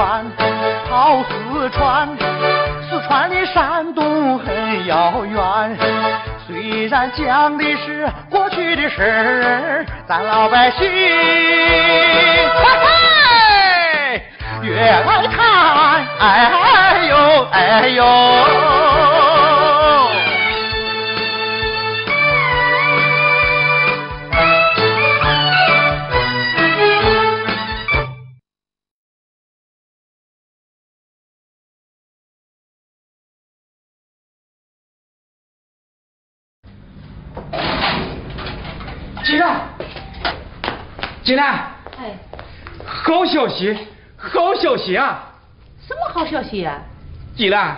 川，跑四川，四川离山东很遥远。虽然讲的是过去的事儿，咱老百姓，嘿嘿，越爱看，哎呦哎呦。进来，哎，好消息，好消息啊！什么好消息呀、进来，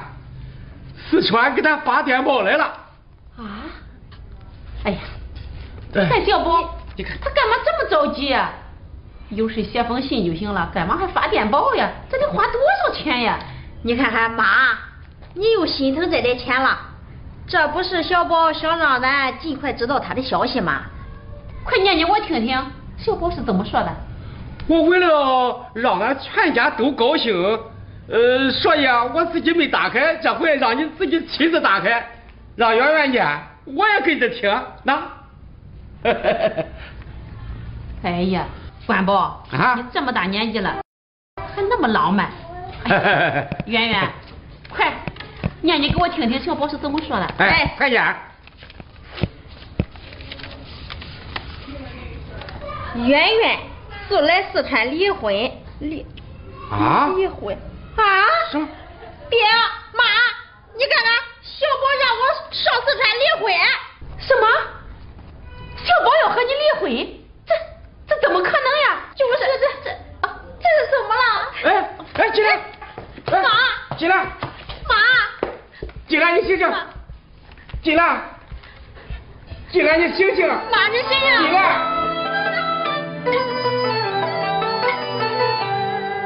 四川给咱发电报来了。啊？哎呀，哎小宝，你看他干嘛这么着急呀、有事写封信就行了，干嘛还发电报呀？这得花多少钱呀？你看看妈，你又心疼这点钱了，这不是小宝想让咱尽快知道他的消息吗？快念念我听听，小宝是怎么说的？我为了让俺全家都高兴，呃，所以啊，我自己没打开，这回让你自己亲自打开，让圆圆念，我也跟着听，那。哎呀，关宝，啊你这么大年纪了，还那么浪漫。哎圆圆，快念你给我听听，小宝是怎么说的？哎，快点。圆圆是来四川离婚，离啊？离婚啊？什么？爹妈，你看看，小宝让我上四川离婚。什么？小宝要和你离婚？这这怎么可能呀？就是这这啊，这是怎么了？哎哎，进来，哎妈进来，妈，进来，你醒醒，进来，进来，你醒醒，妈你醒醒进来。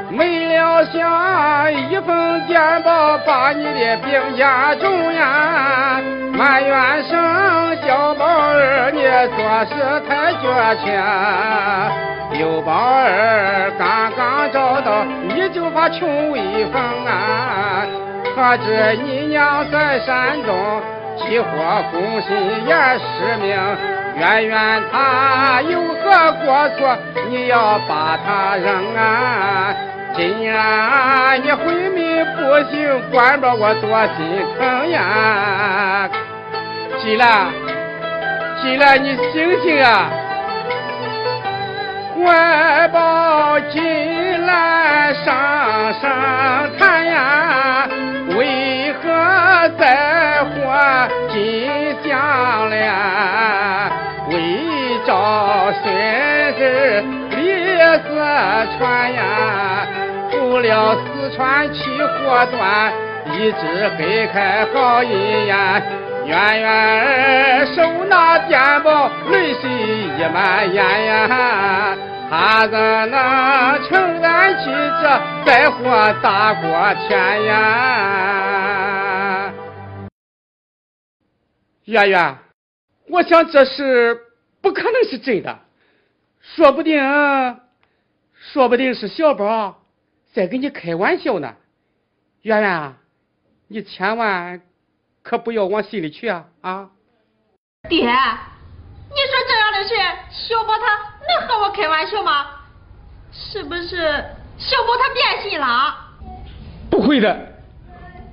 没料想一封电报把你的病加重呀，埋怨声小宝儿你做事太绝情，刘宝儿刚刚找到你就把穷威风啊，可知你娘在山东起火攻心也失明，圆圆她有何过错，你要把她扔啊！今然你昏迷不醒，管着我多心疼呀！起来，起来，你醒醒啊！怀抱进来上上谈呀，为何在乎金项链？为找孙子离四川呀，不料四川起火端，一直黑开好姻缘。圆圆儿手拿电报，泪水溢满眼呀，他怎能承担起这灾祸大过天呀？圆圆，我想这事不可能是真的，说不定，说不定是小宝在跟你开玩笑呢。圆圆啊，你千万可不要往心里去啊！啊，爹，你说这样的事，小宝他能和我开玩笑吗？是不是小宝他变心了？不会的，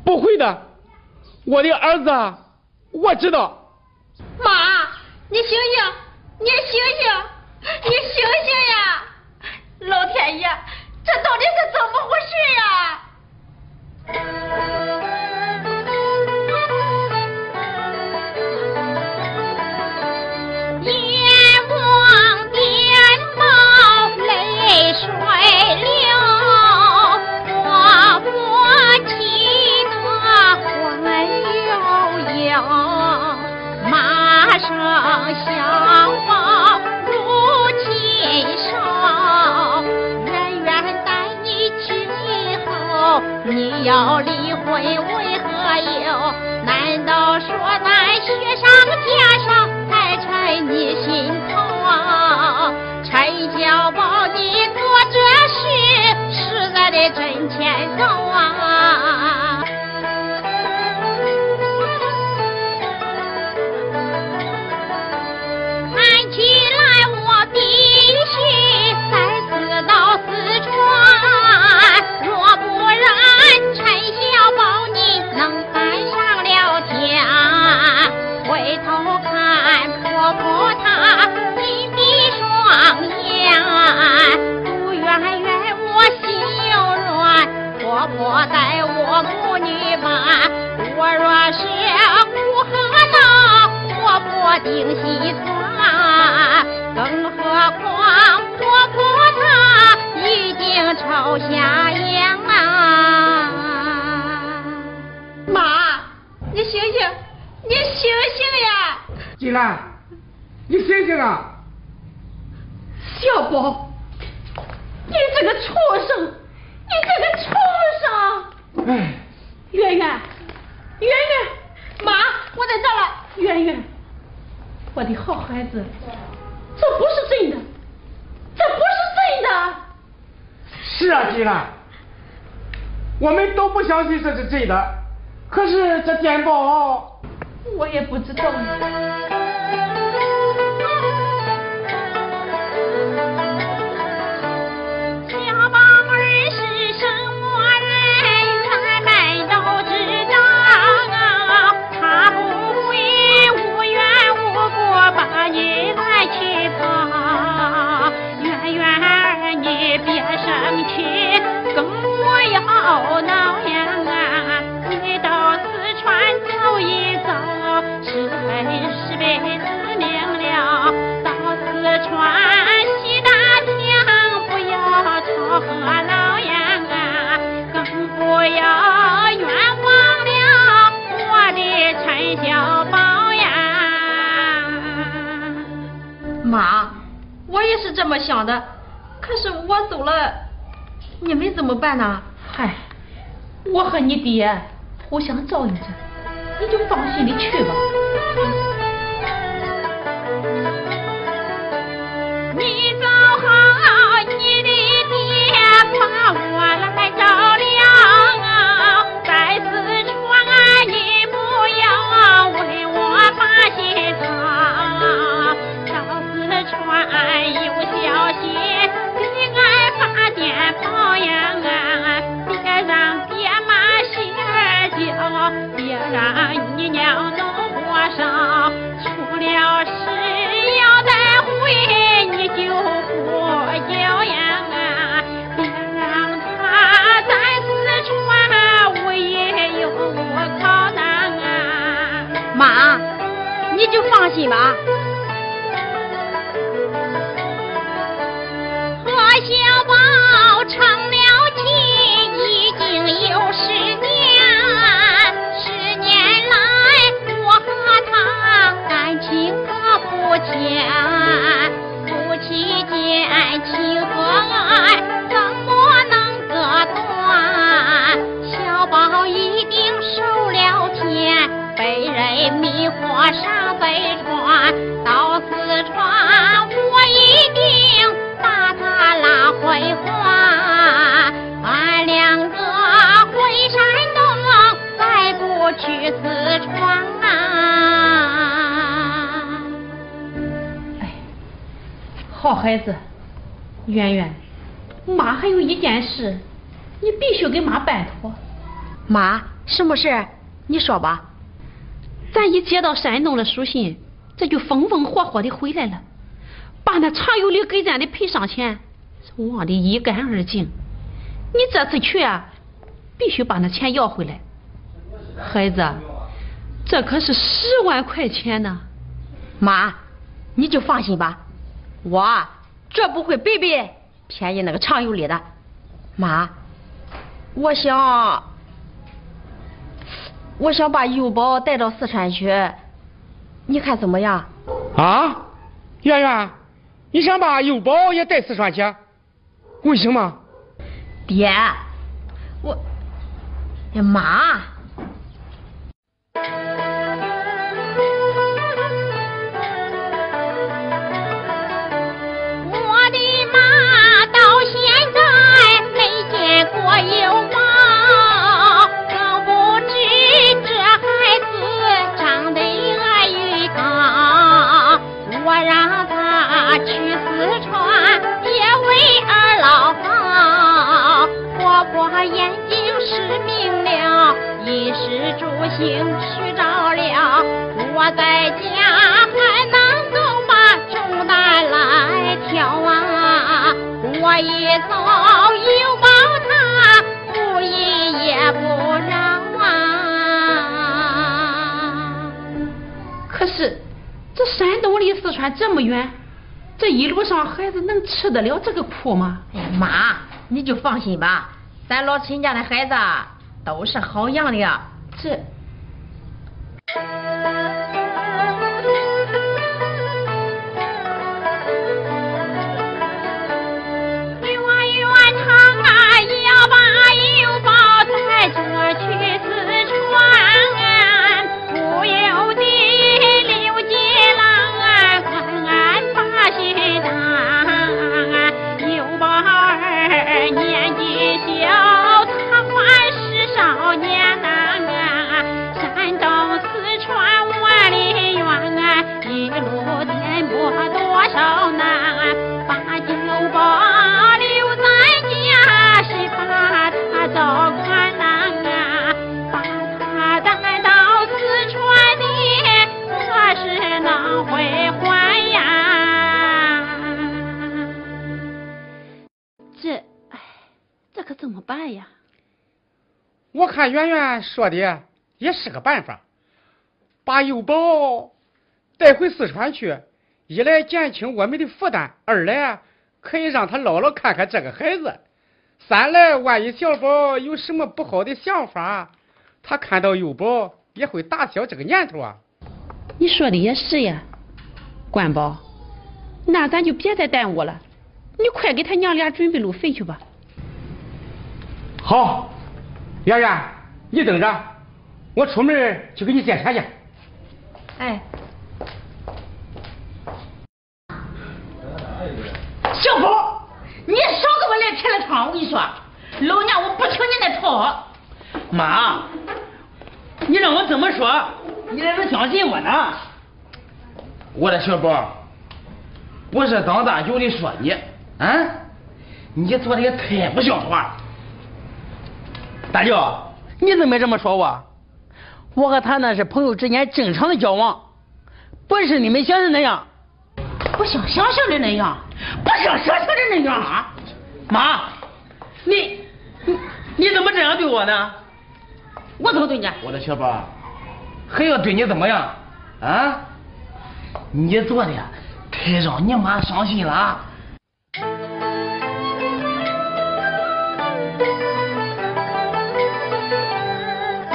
不会的，我的儿子啊，我知道。妈，你醒醒，你醒醒，你醒醒呀！老天爷，这到底是怎么回事呀？定心酸，更何况婆婆她已经朝下阳啊！妈，你醒醒，你醒醒呀！金兰，你醒醒啊！小宝，你这个畜生，你这个畜生！哎，圆圆，圆圆，妈，我在这儿了。圆圆，我的好孩子，这不是真的，这不是真的。是啊，金兰，我们都不相信这是真的，可是这电报，我也不知道。把你来气跑。圆圆儿，你别生气，更不要闹呀啊！你到四川走一走，是非是非自明了。到四川西大厅，不要吵和闹呀啊，更不要冤枉了我的陈小妈，我也是这么想的，可是我走了，你们怎么办呢？嗨，我和你爹互相照应着，你就放心的去吧。好孩子，圆圆，妈还有一件事，你必须给妈办妥。妈，什么事？你说吧。咱一接到山东的书信，这就风风火火的回来了，把那常有理给咱的赔偿钱忘得一干二净。你这次去啊，必须把那钱要回来。孩子，这可是十万块钱呢。妈，你就放心吧，我绝不会白白便宜那个常有理的。妈，我想，我想把幼宝带到四川去，你看怎么样？啊，圆圆，你想把幼宝也带四川去？为什么？爹，我，妈。星去着了，我在家还能够把重担来挑啊！我一走，又抱他不依也不饶啊！可是这山东离四川这么远，这一路上孩子能吃得了这个苦吗？哎呀，妈，你就放心吧，咱老陈家的孩子都是好样的呀，这。办呀！我看圆圆说的也是个办法，把幼宝带回四川去，一来减轻我们的负担，二来可以让他姥姥看看这个孩子，三来万一小宝有什么不好的想法，他看到幼宝也会打消这个念头啊。你说的也是呀，关宝，那咱就别再耽误了，你快给他娘俩准备路费去吧。好，圆圆，你等着，我出门去给你借钱去。哎，小宝，你少给我来添了汤！我跟你说，老娘我不听你那套。妈，你让我怎么说，你才能相信我呢？我的小宝，不是当大舅的说你，啊，你做的也太不像话了。大舅，你怎么这么说我？我和他那是朋友之间正常的交往，不是你们想的那样，不像想象的那样，不像想象的那样啊！妈，你你你怎么这样对我呢？我怎么对你？我的小宝，还要对你怎么样？啊？你做的太让你妈伤心了。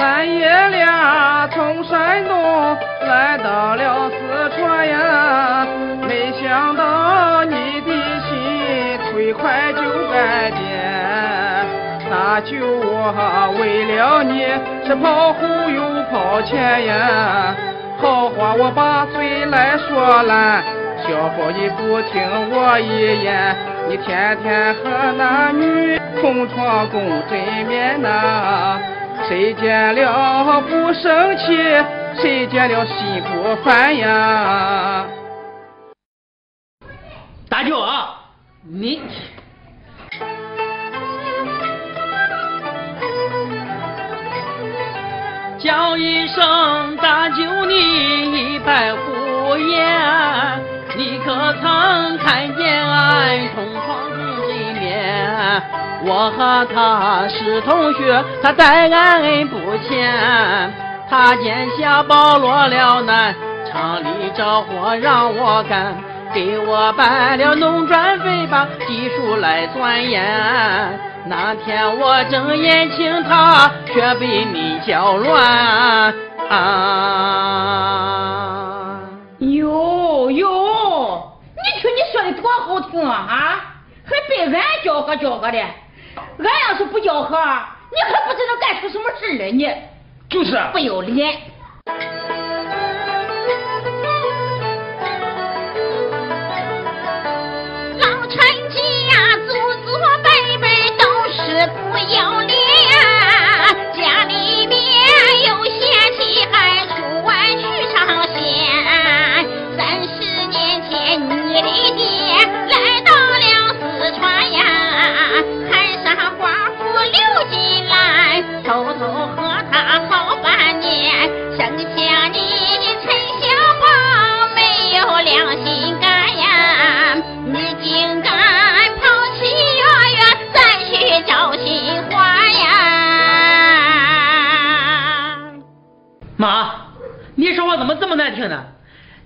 咱爷俩从山东来到了四川呀，没想到你的心忒快就改变。大舅我为了你是跑后又跑前呀，好话我把嘴来说烂，小宝你不听我一言，你天天和那女同床共枕眠呐。谁见了不生气，谁见了心不烦呀？大舅啊，你叫一声大舅，你一拜胡言，你可曾看见俺同床共枕眠？我和他是同学，他待俺恩不浅。他见下宝落了难，厂里着火让我干，给我办了农转非，把技术来钻研。那天我正眼请他，却被你搅乱。啊！哟哟，你听你说的多好听啊啊！还被俺搅和搅和的，俺要是不吆喝，你可不知道干出什么事来你。就是。不要脸。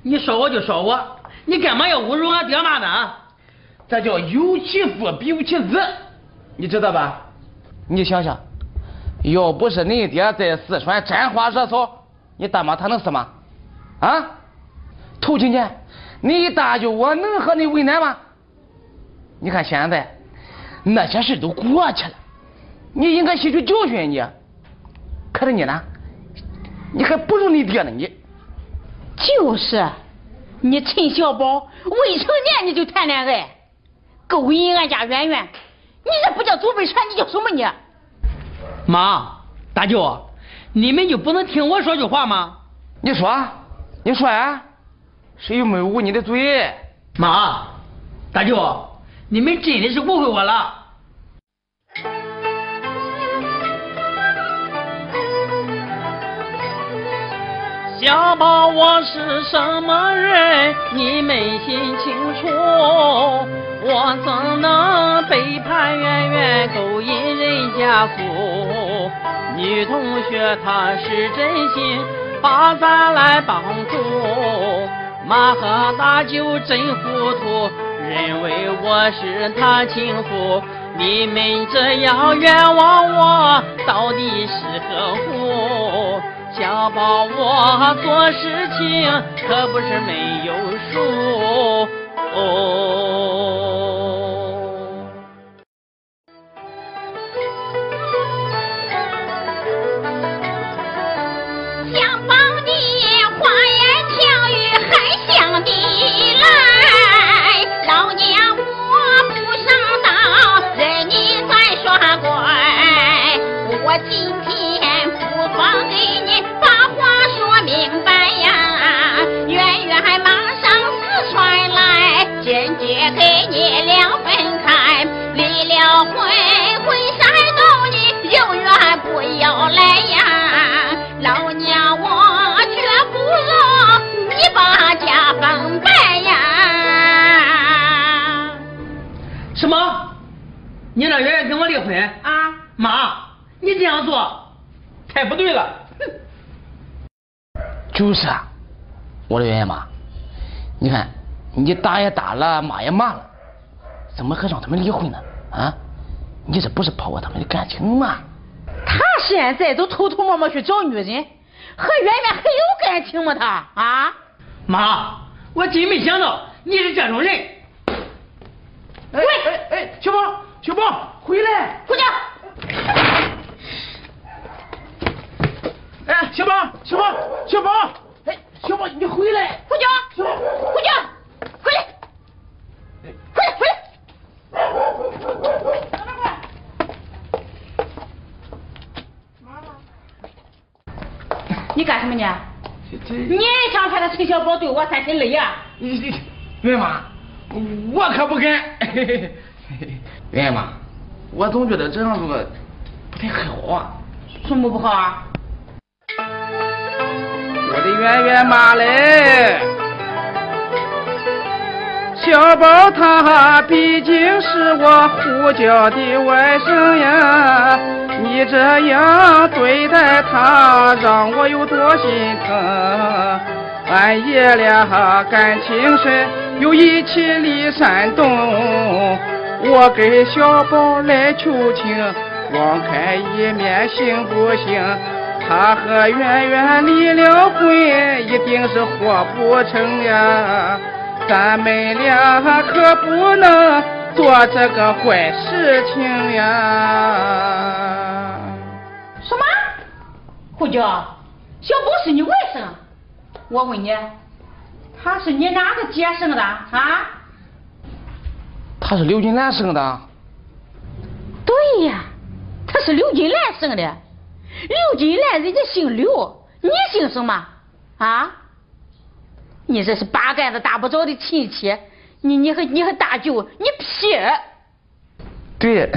你说我就说我，你干嘛要侮辱俺爹妈呢？这叫有其父必有其子，你知道吧？你想想，要不是你爹在四川沾花惹草，你大妈她能死吗？啊？头几年你大舅我能和你为难吗？你看现在。那些事都过去了，你应该吸取教训。你，可是你呢？你还不如你爹呢！你就是，你陈小宝未成年你就谈恋爱，勾引俺家圆圆，你这不叫祖辈传，你叫什么你？妈，大舅，你们就不能听我说句话吗？你说，你说呀，谁又没捂你的嘴？妈，大舅。你们真的是误会我了。小宝，我是什么人？你们心清楚。我怎能背叛圆圆，勾引人家父？女同学她是真心把咱来帮助，马和大舅真糊涂。认为我是他情妇，你们这样冤枉我，到底是何苦？想把，我做事情可不是没有数。你让圆圆跟我离婚啊？妈，你这样做太不对了。就是啊，我的圆圆妈，你看你打也打了，骂也骂了，怎么还让他们离婚呢？啊？你这不是破坏他们的感情吗？他现在都偷偷摸摸去找女人，和圆圆还有感情吗？他啊？妈，我真没想到你是这种人。喂，哎哎，小宝。小宝，回来！姑家。哎，小宝，小宝，小宝，哎，小宝，你回来！回家。小宝，回家，回来，回来，回来。你干什么呢？你也想看他陈小宝对我三心二意？你你，元妈，我可不敢。圆圆妈，我总觉得这样做不太好啊。什么不好啊？我的圆圆妈嘞，小宝他毕竟是我胡家的外甥呀，你这样对待他，让我有多心疼。俺爷俩感情深，又一起离山东，我给小宝来求情，网开一面行不行？他和圆圆离了婚，一定是活不成呀。咱们俩可不能做这个坏事情呀！胡椒，小宝是你外甥？我问你，他是你哪个姐生的啊？他是刘金兰生的。对呀，他是刘金兰生的。刘金兰人家姓刘，你姓什么？啊？你这是八竿子打不着的亲戚，你你和你和大舅，你撇。对，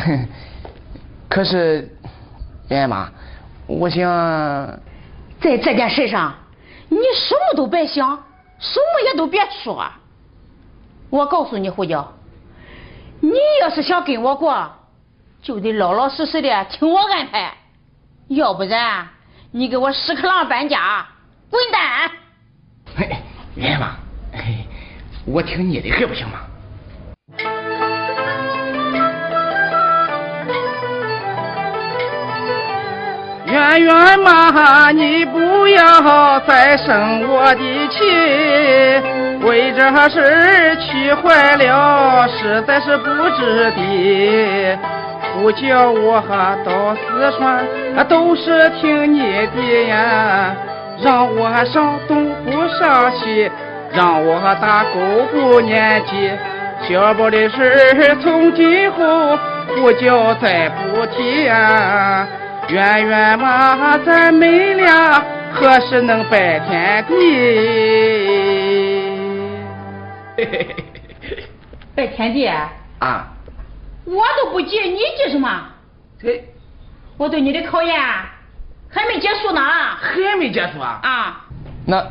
可是，圆妈，我想在这件事上，你什么都别想，什么也都别说。我告诉你，胡椒，你要是想跟我过，就得老老实实的听我安排，要不然你给我屎壳郎搬家，滚蛋！嘿。圆妈，我听你的还不行吗？圆圆妈，你不要再生我的气，为这事气坏了，实在是不值得。不叫我到四川，都是听你的呀。让我上东不上西，让我打狗不撵鸡，小宝的事从今后不叫再不提啊！圆圆嘛，咱们俩何时能拜天地？拜天地啊！我都不急，你急什么？我对你的考验。还没结束呢，还没结束啊？啊，那，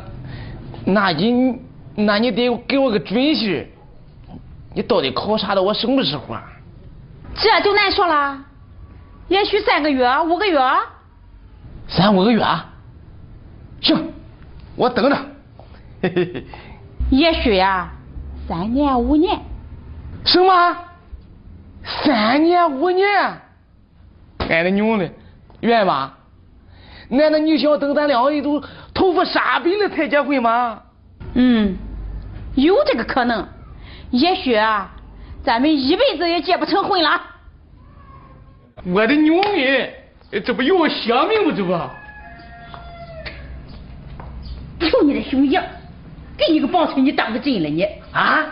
那你，那你得给我个准信你到底考察到我什么时候啊？这就难说了，也许三个月、五个月。三五个月？行，我等着。也许呀，三年五年。什么？三年五年？俺的娘嘞，愿吗？难道你想等咱两个人都头发沙白了才结婚吗？嗯，有这个可能。也许啊，咱们一辈子也结不成婚了。我的娘哎，这不要想命吗？这不，瞧你的熊样，给你个棒槌，你当个真了你？啊，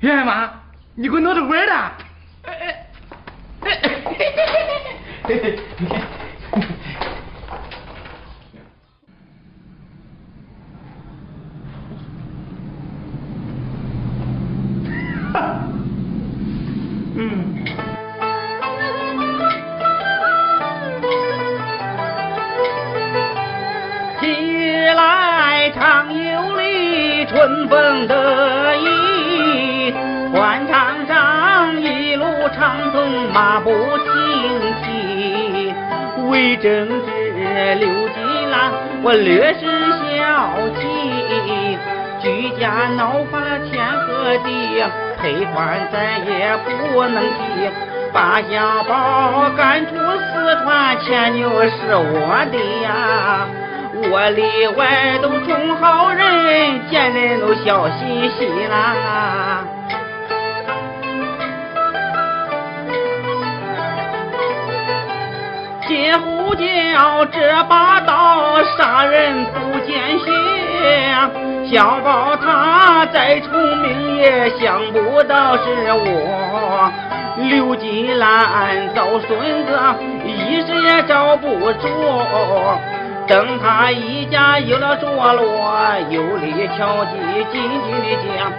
圆妈，你给我闹着玩的？春 略施小计，居家闹翻了天和地，赔款咱也不能提。把小宝赶出四川，牵牛是我的呀。我里外都充好人，见人都笑嘻嘻啦。叫这把刀杀人不见血，小宝他再聪明也想不到是我。刘金兰找孙子，一时也找不着。等他一家有了着落，有理敲击紧紧的讲，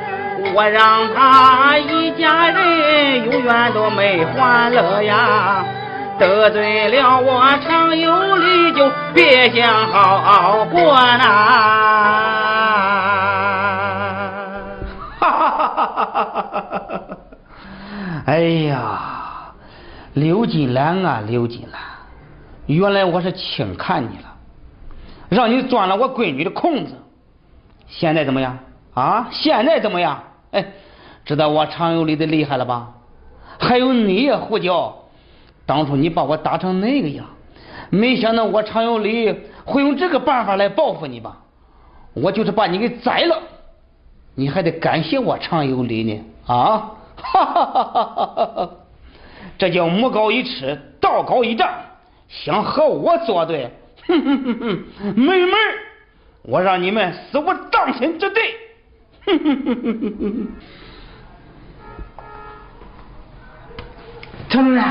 我让他一家人永远都没欢乐呀！得罪了我常有理，就别想好好过呐！哈哈哈哈哈哈！哎呀，刘金兰啊，刘金兰，原来我是轻看你了，让你钻了我闺女的空子。现在怎么样啊？现在怎么样？哎，知道我常有理的厉害了吧？还有你胡椒，当初你把我打成那个样，没想到我常有理会用这个办法来报复你吧？我就是把你给宰了，你还得感谢我常有理呢啊！哈哈哈哈哈哈！这叫魔高一尺，道高一丈，想和我作对，哼哼哼哼，没门我让你们死无葬身之地！哼哼哼哼哼哼！常主任，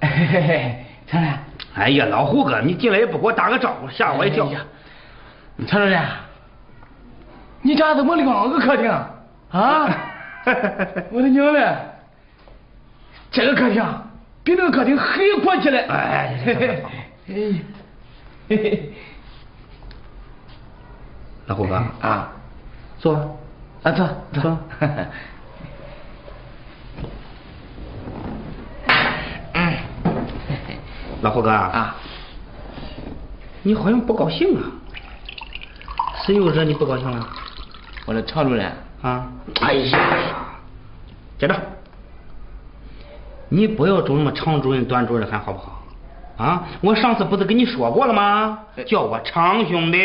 嘿 嘿嘿，常主任，哎呀，老胡哥，你进来也不给我打个招呼，吓我一跳。陈主任，你家怎么两个客厅啊？我的娘嘞！这个客厅比那个客厅还阔气嘞！哎，嘿嘿嘿嘿，老胡哥啊，坐，啊坐坐。老胡哥啊，你好像不高兴啊？谁又惹你不高兴了？我的常主任。啊！哎呀，接着，你不要总那么常主任、段主任喊好不好？啊！我上次不是跟你说过了吗？叫我常兄弟，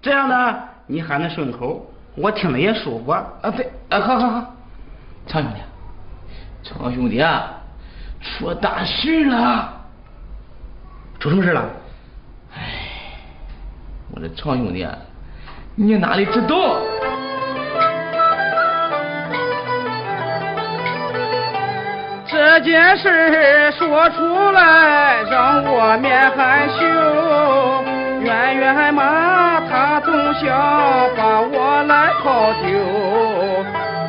这样呢，你喊的顺口，我听着也舒服。啊，对，啊，好好好，常兄弟，常兄弟啊，出大事了！出什么事了？哎，我的常兄弟，你哪里知道？这件事说出来让我面含羞，圆圆嘛他总想把我来抛丢。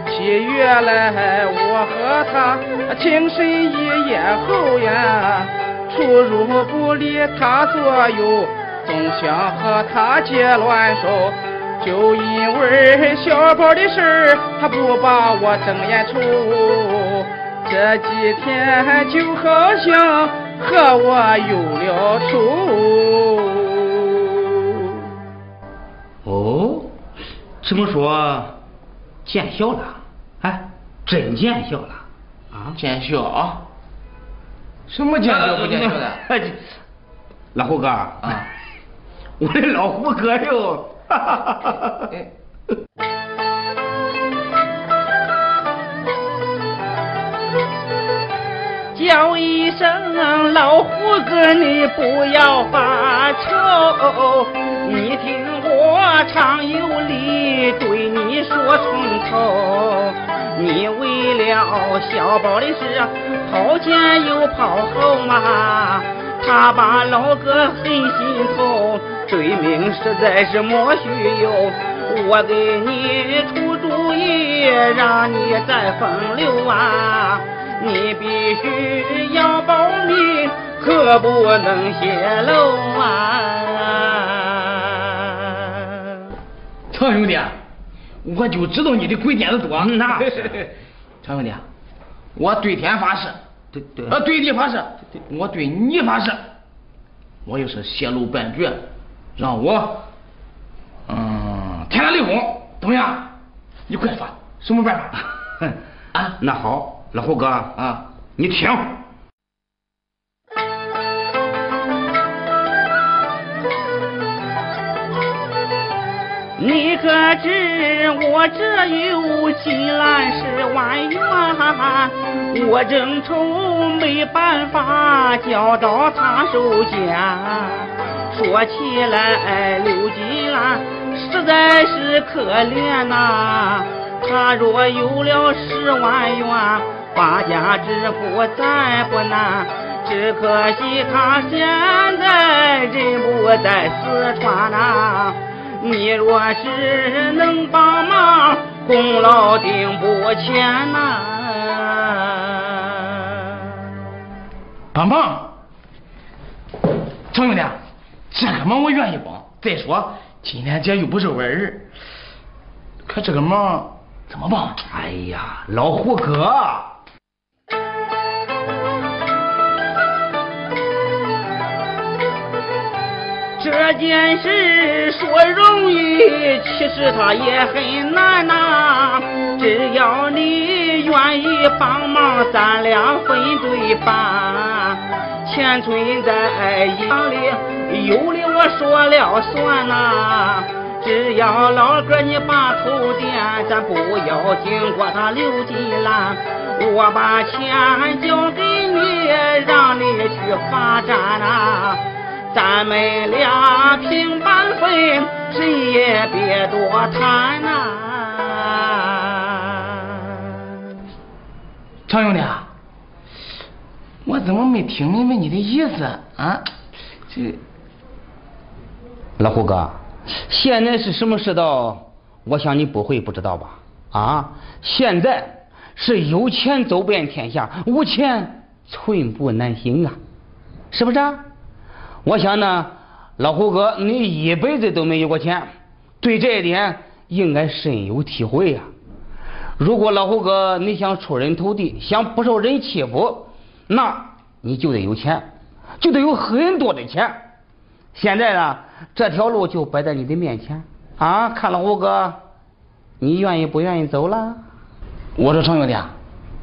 七月来我和他情深一夜后呀，出入不离他左右，总想和他结乱手。就因为小宝的事儿他不把我正眼瞅。这几天就好像和我有了仇。哦，这么说见笑了？哎，真见笑了啊？见笑啊？什么讲究不见笑的？老胡哥啊，我的老胡哥哟！哈哈哈哈哈。叫一声老胡子，你不要发愁。你听我我常有理对你说从头。你为了小宝的事跑前又跑后嘛，他把老哥很心痛，对命实在是莫须有。我给你出主意，让你再风流啊！你必须要保密，可不能泄露啊！常兄弟，我就知道你的鬼点子多。那是，常兄弟，我对天发誓，对对，啊对地发誓，我对你发誓，我要是泄露半句，让我嗯天打雷轰，怎么样？你快说，什么办法？啊，那好。老胡哥啊，你听，你可知我这有几万十万元，我正愁没办法交到他手间。说起来，刘金兰实在是可怜呐，他若有了十万元。发家致富再不难，只可惜他现在人不在四川呐。你若是能帮忙，功劳定不浅呐。帮忙，程兄弟，这个忙我愿意帮。再说今天姐又不是外人，可这个忙怎么帮？哎呀，老胡哥。这件事说容易，其实它也很难呐。只要你愿意帮忙，咱俩分对半。钱存在银行里，有的我说了算呐。只要老哥你把头点，咱不要经过他刘金兰，我把钱交给你，让你去发展呐。咱们俩平半分，谁也别多谈呐。常兄弟，我怎么没听明白你的意思啊？这老胡哥，现在是什么世道？我想你不会不知道吧？啊，现在是有钱走遍天下，无钱寸步难行啊，是不是？啊？我想呢，老胡哥，你一辈子都没有过钱，对这一点应该深有体会呀。如果老胡哥你想出人头地，想不受人欺负，那你就得有钱，就得有很多的钱。现在呢，这条路就摆在你的面前啊！看老胡哥，你愿意不愿意走了？我说常兄弟，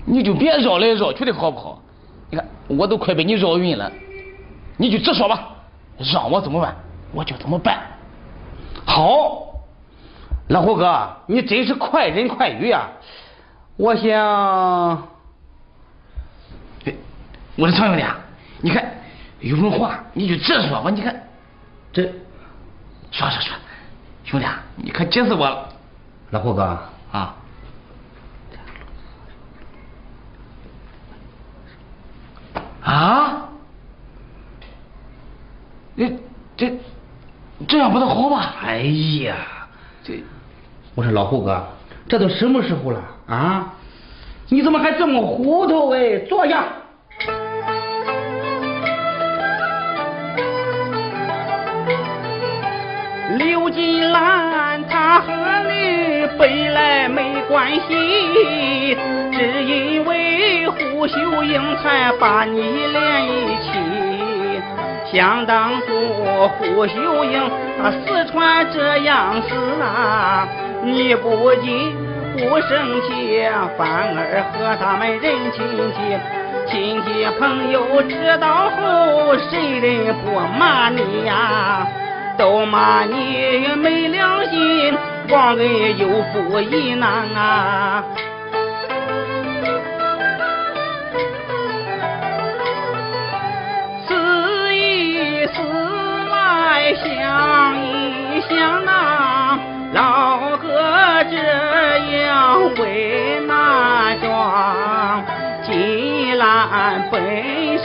你就别绕来绕去的好不好？你看我都快被你绕晕了，你就直说吧。让我怎么办，我就怎么办。好，老胡哥，你真是快人快语呀！我想，我的常兄弟，你看有什么话你就直说吧。你看，这说说说，兄弟，你可急死我了。老胡哥啊，啊。你这这样不能好吧？哎呀，这我说老胡哥，这都什么时候了啊？你怎么还这么糊涂哎？坐下。刘金兰，她和你本来没关系，只因为胡秀英才把你连一起。想当初胡秀英，她四川这样死啊，你不仅不生气，反而和他们认亲戚、亲戚朋友知道后，谁人不骂你呀？都骂你没良心，忘恩有负义难啊！想一想呐，老哥这样为难装，金兰本是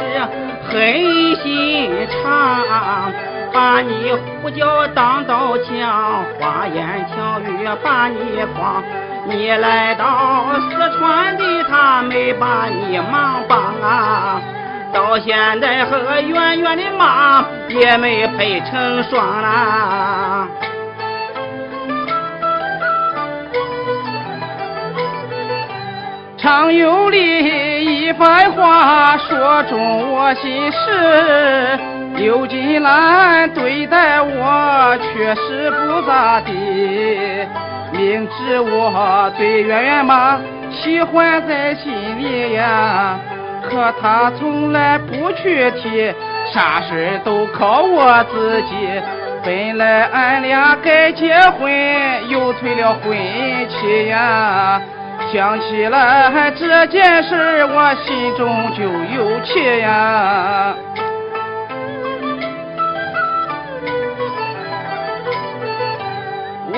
黑心肠，把你胡搅当刀枪，花言巧语把你诓。你来到四川的，他没把你忙帮啊。到现在和圆圆的妈也没配成双啦。常有理一番话说中我心事，刘金兰对待我确实不咋地，明知我对圆圆妈喜欢在心里呀。可他从来不去提，啥事都靠我自己。本来俺俩该结婚，又退了婚期呀。想起来这件事，我心中就有气呀。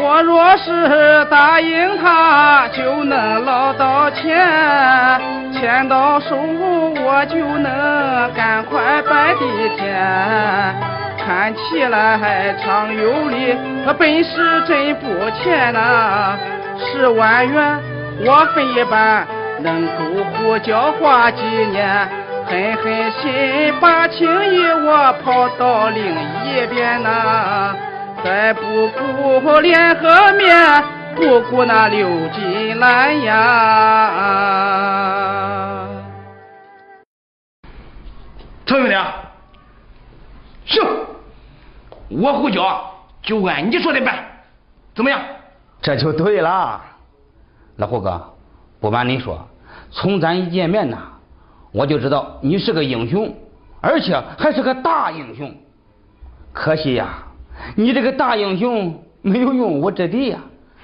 我若是答应他，就能捞到钱，钱到手我就能赶快摆地天。看起来还常有理，他本事真不浅呐。十万元我分一半，能够胡搅花几年？狠狠心把情谊我抛到另一边呐。再不顾脸和面，不过那刘金兰呀。程兄弟，行，我胡椒就按你说的办，怎么样？这就对了，老胡哥，不瞒你说，从咱一见面呐，我就知道你是个英雄，而且还是个大英雄。可惜呀，你这个大英雄没有用武之地呀。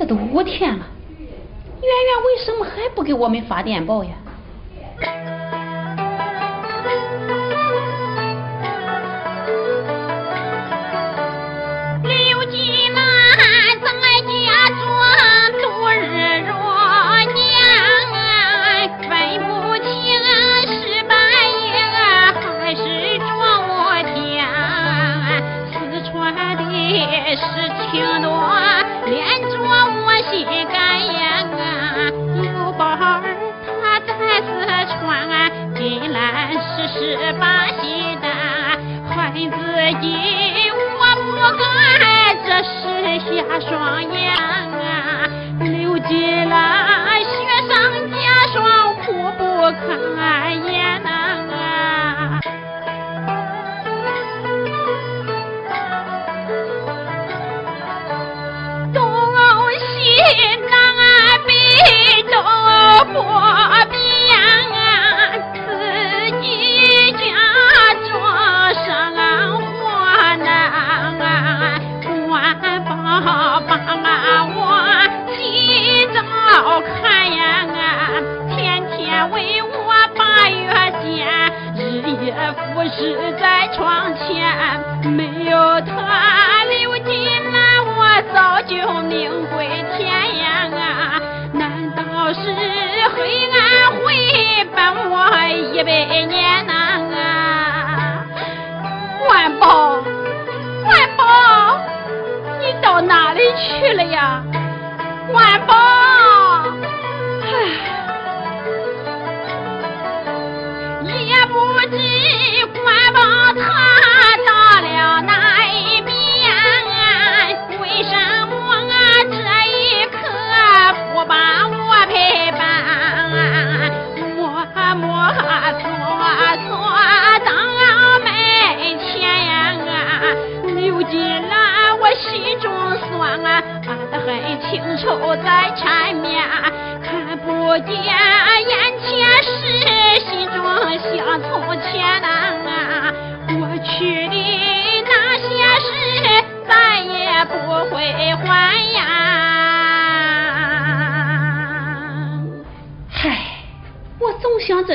这都五天了，圆圆为什么还不给我们发电报呀？刘金兰在家做度日如年，分不清是半夜还是中午天。四川的事情。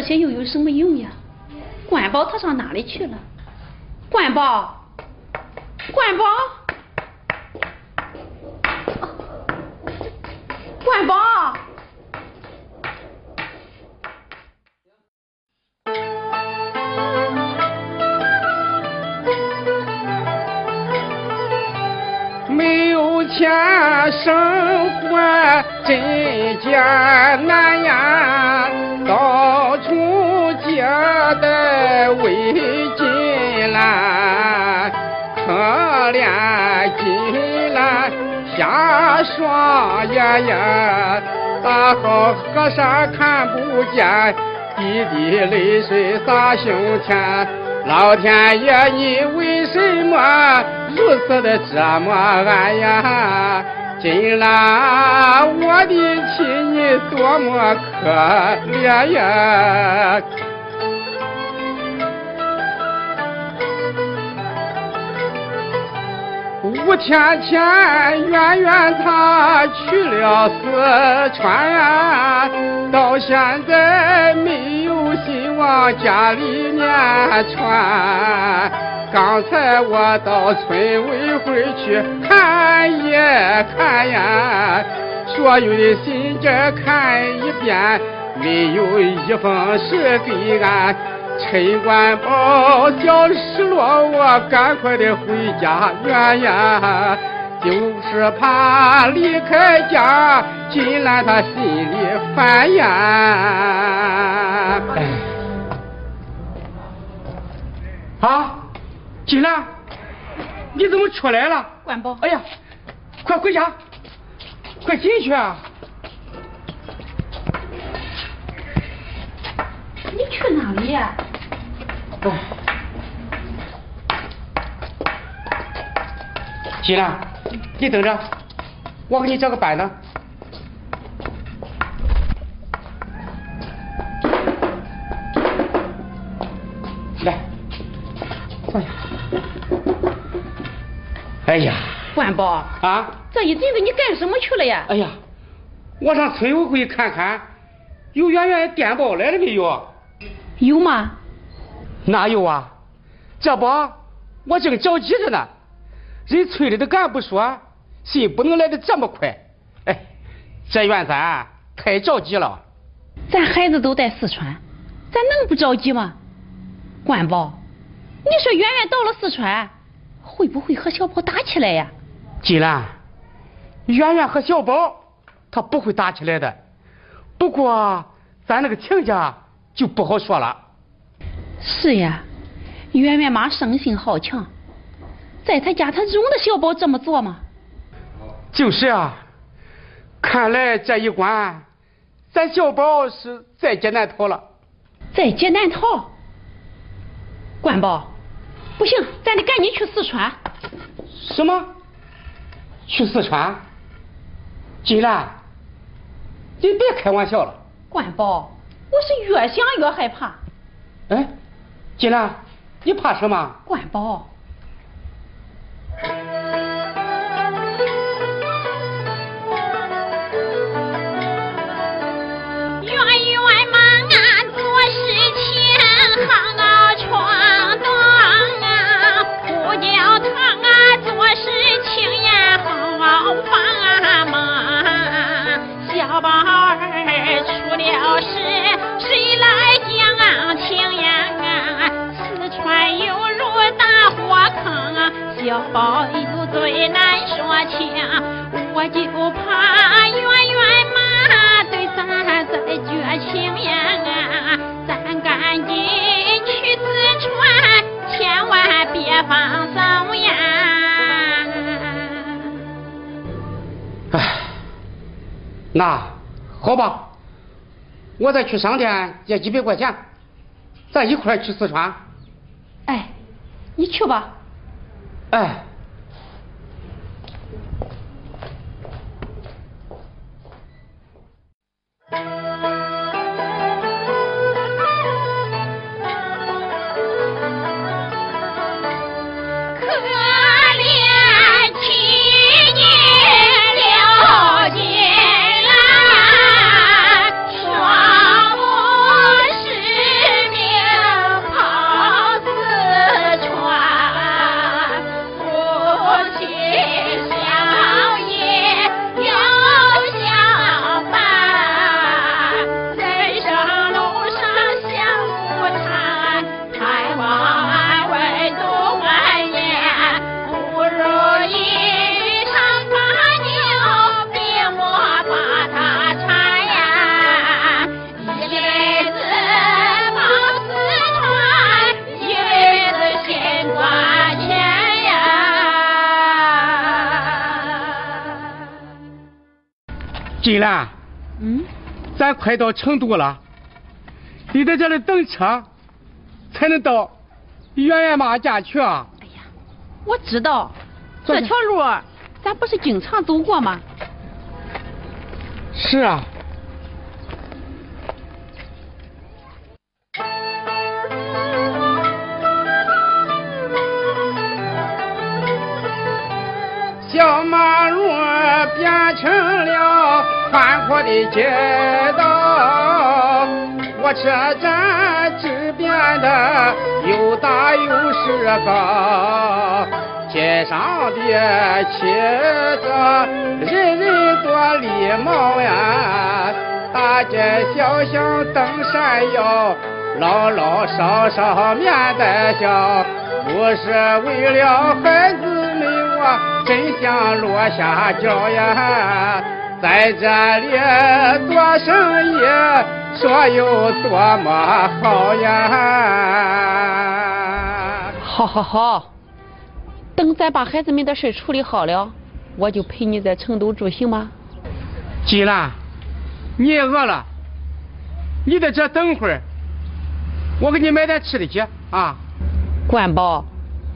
这又有什么用呀？管保他上哪里去了？管保管保管保没有钱生活真艰难呀瞎双眼呀，大好河山看不见，滴滴泪水洒胸前。老天爷，你为什么如此的折磨俺呀？今来我的妻，你多么可怜呀！五天前，圆圆她去了四川呀，到现在没有信往家里面传。刚才我到村委会去看一看呀，所有的信件看一遍，没有一封是给俺。陈官宝叫失落，我赶快的回家圆圆，就是怕离开家，金兰他心里烦呀。啊，金兰，你怎么出来了？官宝，哎呀，快回家，快进去啊！你去哪里呀？哎，金兰，你等着，我给你找个板凳。来，坐下。哎呀，官宝，啊，这一阵子你干什么去了呀？哎呀，我上村委会看看，有圆圆电报来了没有？有吗？哪有啊？这不，我正着急着呢。人村里的干部说，信不能来的这么快。哎，这怨咱太着急了。咱孩子都在四川，咱能不着急吗？管宝，你说圆圆到了四川，会不会和小宝打起来呀？金兰，圆圆和小宝他不会打起来的。不过咱那个亲家就不好说了。是呀，圆圆妈生性好强，在他家她容得小宝这么做吗？就是啊，看来这一关，咱小宝是在劫难逃了。在劫难逃？官宝，不行，咱得赶紧去四川。什么？去四川？金兰，你别开玩笑了。官宝，我是越想越害怕。哎，金兰，你怕什么？管宝。圆圆忙做事情好闯荡啊，不叫他做事情也好繁坑，小宝有最难说清，我就怕圆圆妈对咱再绝情呀！咱赶紧去四川，千万别放松呀！哎，那好吧，我再去商店借几百块钱，咱一块去四川。哎，你去吧。ah 金兰，嗯，咱快到成都了，你在这里等车，才能到圆圆妈家去啊。哎呀，我知道这条路咱不是经常走过吗？是啊。小马路变成了宽阔的街道，火车站只变得又大又是高，街上的汽车人人多礼貌呀，大街小巷灯闪耀，老老少少面带笑，不是为了孩子们。我真想落下脚呀，在这里做生意，说有多么好呀！好好好，等咱把孩子们的事处理好了，我就陪你在成都住，行吗？金兰，你也饿了，你在这等会儿，我给你买点吃的去啊。管饱，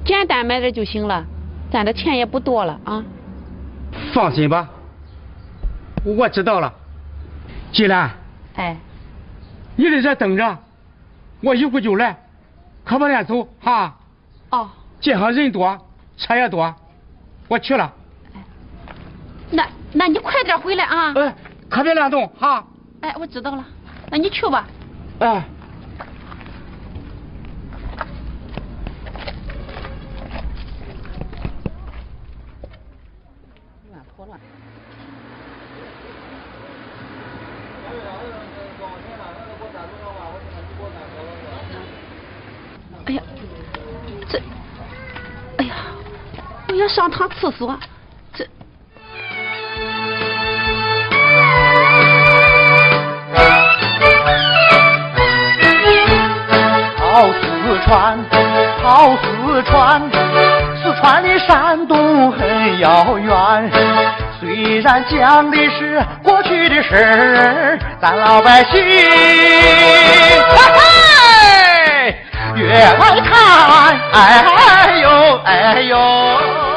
简单买点就行了。咱的钱也不多了啊！放心吧，我知道了。金兰，哎，你在这等着，我一会儿就来，可别乱走哈。哦。街上人多，车也多，我去了。那那你快点回来啊！哎，可别乱动哈。哎，我知道了，那你去吧。哎。上趟厕所，这跑四川，跑四川，四川离山东很遥远。虽然讲的是过去的事儿，咱老百姓，嘿嘿，越来看，哎呦哎呦。